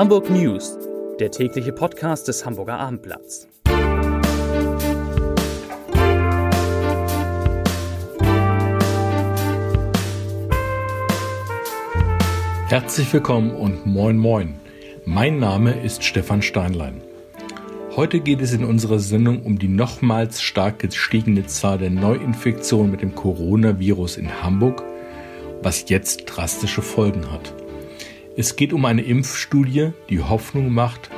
Hamburg News, der tägliche Podcast des Hamburger Abendblatts. Herzlich willkommen und moin moin. Mein Name ist Stefan Steinlein. Heute geht es in unserer Sendung um die nochmals stark gestiegene Zahl der Neuinfektionen mit dem Coronavirus in Hamburg, was jetzt drastische Folgen hat. Es geht um eine Impfstudie, die Hoffnung macht,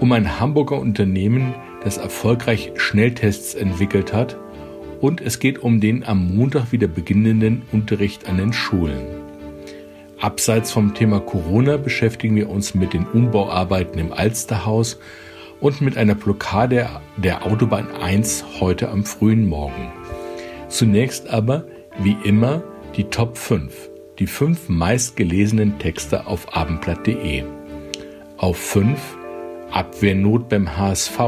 um ein Hamburger Unternehmen, das erfolgreich Schnelltests entwickelt hat, und es geht um den am Montag wieder beginnenden Unterricht an den Schulen. Abseits vom Thema Corona beschäftigen wir uns mit den Umbauarbeiten im Alsterhaus und mit einer Blockade der Autobahn 1 heute am frühen Morgen. Zunächst aber, wie immer, die Top 5, die fünf meistgelesenen Texte auf abendblatt.de. Auf 5 Abwehrnot beim HSV.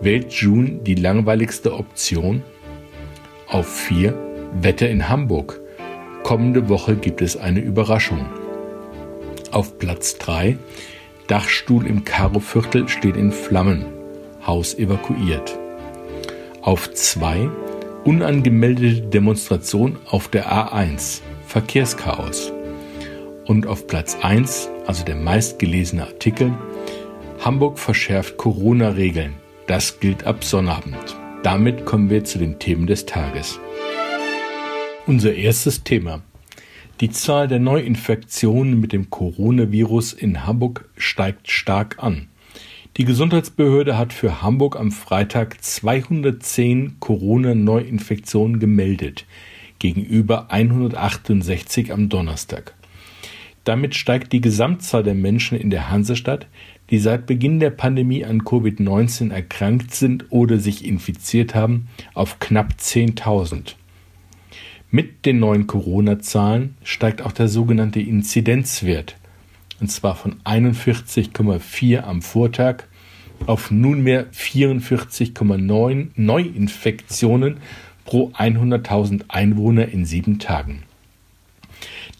Wählt June die langweiligste Option? Auf 4 Wetter in Hamburg. Kommende Woche gibt es eine Überraschung. Auf Platz 3 Dachstuhl im Karo-Viertel steht in Flammen. Haus evakuiert. Auf 2 unangemeldete Demonstration auf der A1. Verkehrschaos. Und auf Platz 1, also der meistgelesene Artikel, Hamburg verschärft Corona-Regeln. Das gilt ab Sonnabend. Damit kommen wir zu den Themen des Tages. Unser erstes Thema. Die Zahl der Neuinfektionen mit dem Coronavirus in Hamburg steigt stark an. Die Gesundheitsbehörde hat für Hamburg am Freitag 210 Corona-Neuinfektionen gemeldet, gegenüber 168 am Donnerstag. Damit steigt die Gesamtzahl der Menschen in der Hansestadt, die seit Beginn der Pandemie an Covid-19 erkrankt sind oder sich infiziert haben, auf knapp 10.000. Mit den neuen Corona-Zahlen steigt auch der sogenannte Inzidenzwert, und zwar von 41,4 am Vortag auf nunmehr 44,9 Neuinfektionen pro 100.000 Einwohner in sieben Tagen.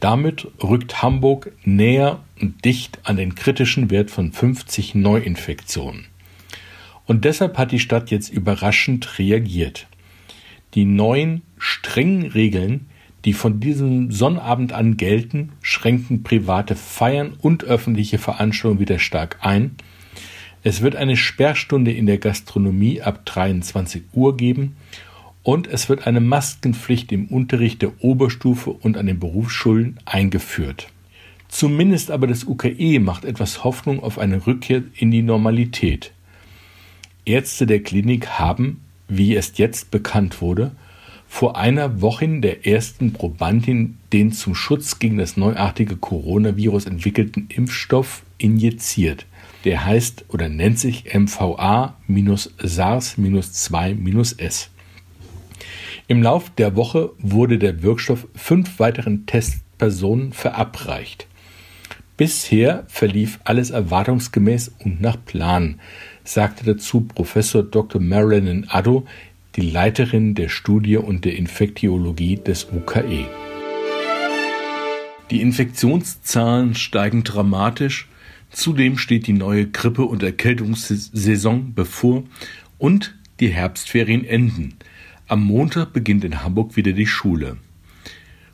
Damit rückt Hamburg näher und dicht an den kritischen Wert von 50 Neuinfektionen. Und deshalb hat die Stadt jetzt überraschend reagiert. Die neuen strengen Regeln, die von diesem Sonnabend an gelten, schränken private Feiern und öffentliche Veranstaltungen wieder stark ein. Es wird eine Sperrstunde in der Gastronomie ab 23 Uhr geben und es wird eine Maskenpflicht im Unterricht der Oberstufe und an den Berufsschulen eingeführt. Zumindest aber das UKE macht etwas Hoffnung auf eine Rückkehr in die Normalität. Ärzte der Klinik haben wie es jetzt bekannt wurde, vor einer Woche der ersten Probandin den zum Schutz gegen das neuartige Coronavirus entwickelten Impfstoff injiziert. Der heißt oder nennt sich MVA-SARS-2-S. Im Lauf der Woche wurde der Wirkstoff fünf weiteren Testpersonen verabreicht. Bisher verlief alles erwartungsgemäß und nach Plan, sagte dazu Professor Dr. Marilyn Addo, die Leiterin der Studie und der Infektiologie des UKE. Die Infektionszahlen steigen dramatisch, zudem steht die neue Grippe- und Erkältungssaison bevor und die Herbstferien enden. Am Montag beginnt in Hamburg wieder die Schule.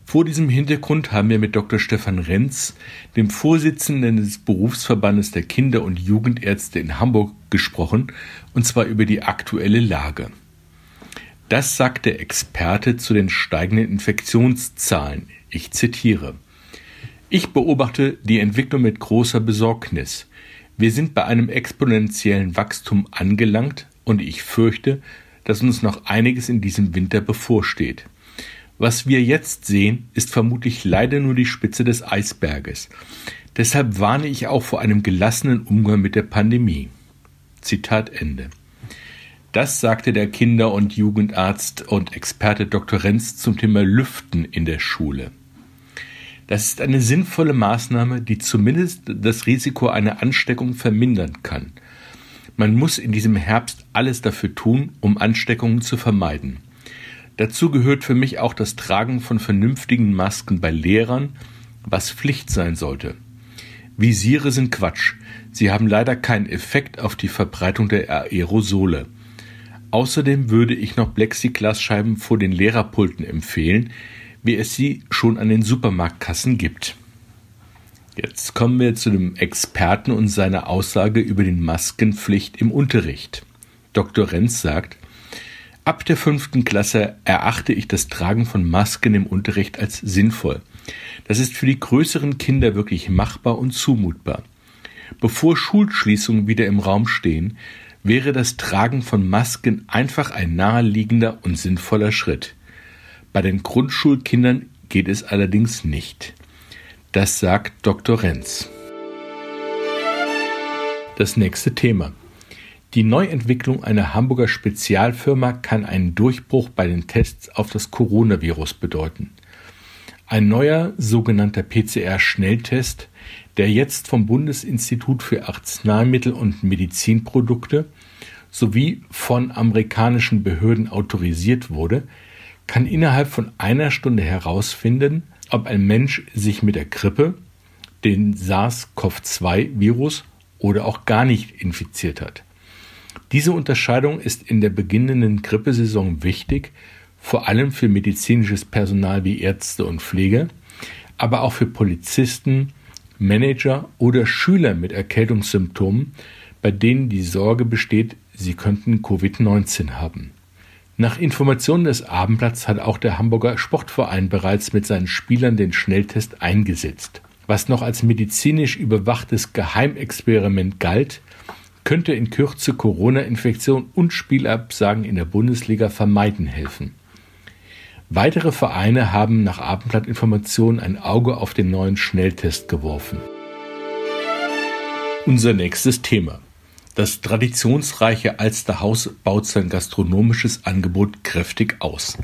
Vor diesem Hintergrund haben wir mit Dr. Stefan Renz, dem Vorsitzenden des Berufsverbandes der Kinder- und Jugendärzte in Hamburg, gesprochen, und zwar über die aktuelle Lage. Das sagt der Experte zu den steigenden Infektionszahlen. Ich zitiere. Ich beobachte die Entwicklung mit großer Besorgnis. Wir sind bei einem exponentiellen Wachstum angelangt und ich fürchte, dass uns noch einiges in diesem Winter bevorsteht. Was wir jetzt sehen, ist vermutlich leider nur die Spitze des Eisberges. Deshalb warne ich auch vor einem gelassenen Umgang mit der Pandemie. Zitat Ende. Das sagte der Kinder- und Jugendarzt und Experte Dr. Renz zum Thema Lüften in der Schule. Das ist eine sinnvolle Maßnahme, die zumindest das Risiko einer Ansteckung vermindern kann. Man muss in diesem Herbst alles dafür tun, um Ansteckungen zu vermeiden. Dazu gehört für mich auch das Tragen von vernünftigen Masken bei Lehrern, was Pflicht sein sollte. Visiere sind Quatsch. Sie haben leider keinen Effekt auf die Verbreitung der Aerosole. Außerdem würde ich noch Plexiglasscheiben vor den Lehrerpulten empfehlen, wie es sie schon an den Supermarktkassen gibt. Jetzt kommen wir zu dem Experten und seiner Aussage über die Maskenpflicht im Unterricht. Dr. Renz sagt, ab der fünften Klasse erachte ich das Tragen von Masken im Unterricht als sinnvoll. Das ist für die größeren Kinder wirklich machbar und zumutbar. Bevor Schulschließungen wieder im Raum stehen, wäre das Tragen von Masken einfach ein naheliegender und sinnvoller Schritt. Bei den Grundschulkindern geht es allerdings nicht. Das sagt Dr. Renz. Das nächste Thema. Die Neuentwicklung einer Hamburger Spezialfirma kann einen Durchbruch bei den Tests auf das Coronavirus bedeuten. Ein neuer sogenannter PCR-Schnelltest, der jetzt vom Bundesinstitut für Arzneimittel und Medizinprodukte sowie von amerikanischen Behörden autorisiert wurde, kann innerhalb von einer Stunde herausfinden, ob ein Mensch sich mit der Grippe, den SARS-CoV-2-Virus oder auch gar nicht infiziert hat. Diese Unterscheidung ist in der beginnenden Grippesaison wichtig, vor allem für medizinisches Personal wie Ärzte und Pfleger, aber auch für Polizisten, Manager oder Schüler mit Erkältungssymptomen, bei denen die Sorge besteht, sie könnten Covid-19 haben. Nach Informationen des Abendblatts hat auch der Hamburger Sportverein bereits mit seinen Spielern den Schnelltest eingesetzt. Was noch als medizinisch überwachtes Geheimexperiment galt, könnte in Kürze Corona-Infektion und Spielabsagen in der Bundesliga vermeiden helfen. Weitere Vereine haben nach Abendblattinformationen ein Auge auf den neuen Schnelltest geworfen. Unser nächstes Thema. Das traditionsreiche Alsterhaus baut sein gastronomisches Angebot kräftig aus.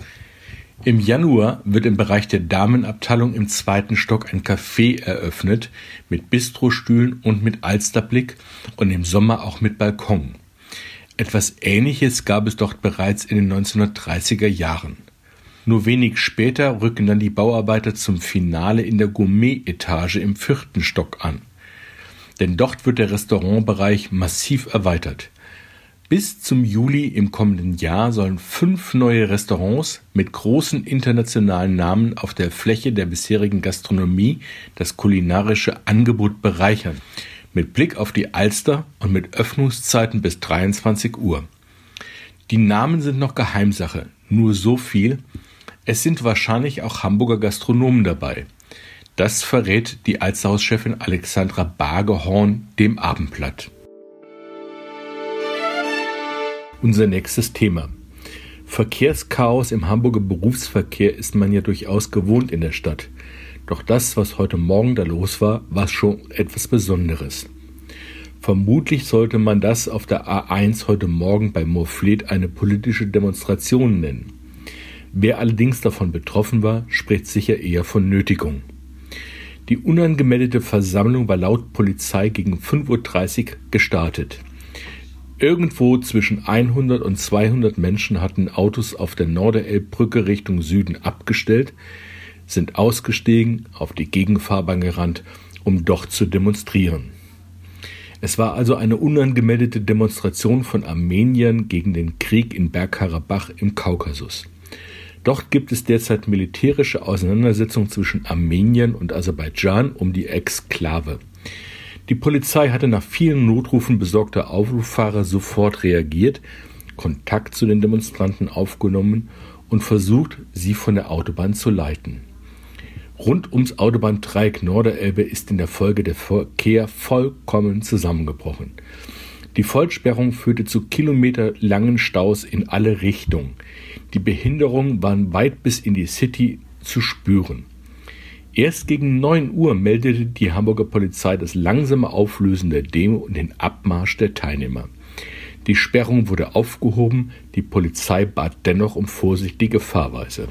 Im Januar wird im Bereich der Damenabteilung im zweiten Stock ein Café eröffnet mit Bistrostühlen und mit Alsterblick und im Sommer auch mit Balkon. Etwas Ähnliches gab es dort bereits in den 1930er Jahren. Nur wenig später rücken dann die Bauarbeiter zum Finale in der Gourmet-Etage im vierten Stock an. Denn dort wird der Restaurantbereich massiv erweitert. Bis zum Juli im kommenden Jahr sollen fünf neue Restaurants mit großen internationalen Namen auf der Fläche der bisherigen Gastronomie das kulinarische Angebot bereichern, mit Blick auf die Alster und mit Öffnungszeiten bis 23 Uhr. Die Namen sind noch Geheimsache, nur so viel, es sind wahrscheinlich auch Hamburger Gastronomen dabei. Das verrät die Alsterhauschefin Alexandra Bagehorn dem Abendblatt. Unser nächstes Thema. Verkehrschaos im Hamburger Berufsverkehr ist man ja durchaus gewohnt in der Stadt. Doch das, was heute Morgen da los war, war schon etwas Besonderes. Vermutlich sollte man das auf der A1 heute Morgen bei Moorfleet eine politische Demonstration nennen. Wer allerdings davon betroffen war, spricht sicher eher von Nötigung. Die unangemeldete Versammlung war laut Polizei gegen 5.30 Uhr gestartet. Irgendwo zwischen 100 und 200 Menschen hatten Autos auf der Norderelbbrücke Richtung Süden abgestellt, sind ausgestiegen, auf die Gegenfahrbahn gerannt, um dort zu demonstrieren. Es war also eine unangemeldete Demonstration von Armeniern gegen den Krieg in Bergkarabach im Kaukasus. Dort gibt es derzeit militärische Auseinandersetzungen zwischen Armenien und Aserbaidschan um die Exklave. Die Polizei hatte nach vielen Notrufen besorgter Aufruffahrer sofort reagiert, Kontakt zu den Demonstranten aufgenommen und versucht, sie von der Autobahn zu leiten. Rund ums Autobahndreieck Norderelbe ist in der Folge der Verkehr vollkommen zusammengebrochen. Die Vollsperrung führte zu kilometerlangen Staus in alle Richtungen. Die Behinderungen waren weit bis in die City zu spüren. Erst gegen 9 Uhr meldete die Hamburger Polizei das langsame Auflösen der Demo und den Abmarsch der Teilnehmer. Die Sperrung wurde aufgehoben, die Polizei bat dennoch um vorsichtige Fahrweise.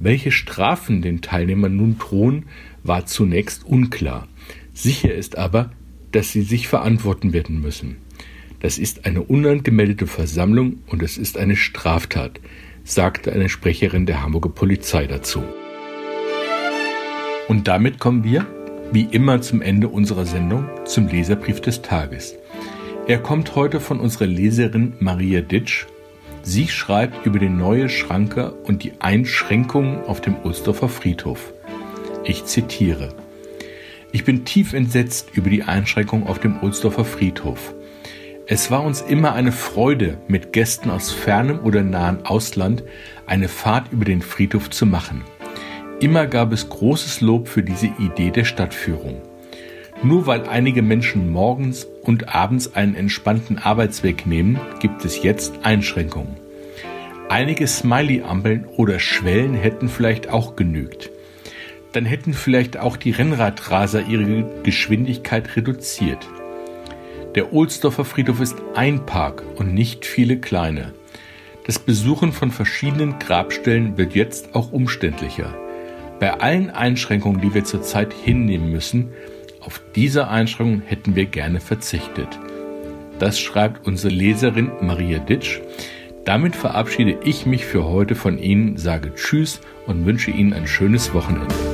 Welche Strafen den Teilnehmern nun drohen, war zunächst unklar. Sicher ist aber, dass sie sich verantworten werden müssen. Das ist eine unangemeldete Versammlung und es ist eine Straftat, sagte eine Sprecherin der Hamburger Polizei dazu. Und damit kommen wir wie immer zum Ende unserer Sendung zum Leserbrief des Tages. Er kommt heute von unserer Leserin Maria Ditsch. Sie schreibt über die neue Schranke und die Einschränkungen auf dem Ohlsdorfer Friedhof. Ich zitiere. Ich bin tief entsetzt über die Einschränkungen auf dem Ohlsdorfer Friedhof. Es war uns immer eine Freude, mit Gästen aus fernem oder nahem Ausland eine Fahrt über den Friedhof zu machen. Immer gab es großes Lob für diese Idee der Stadtführung. Nur weil einige Menschen morgens und abends einen entspannten Arbeitsweg nehmen, gibt es jetzt Einschränkungen. Einige Smiley-Ampeln oder Schwellen hätten vielleicht auch genügt. Dann hätten vielleicht auch die Rennradraser ihre Geschwindigkeit reduziert. Der Ohlsdorfer Friedhof ist ein Park und nicht viele kleine. Das Besuchen von verschiedenen Grabstellen wird jetzt auch umständlicher. Bei allen Einschränkungen, die wir zurzeit hinnehmen müssen, auf diese Einschränkungen hätten wir gerne verzichtet. Das schreibt unsere Leserin Maria Ditsch. Damit verabschiede ich mich für heute von Ihnen, sage Tschüss und wünsche Ihnen ein schönes Wochenende.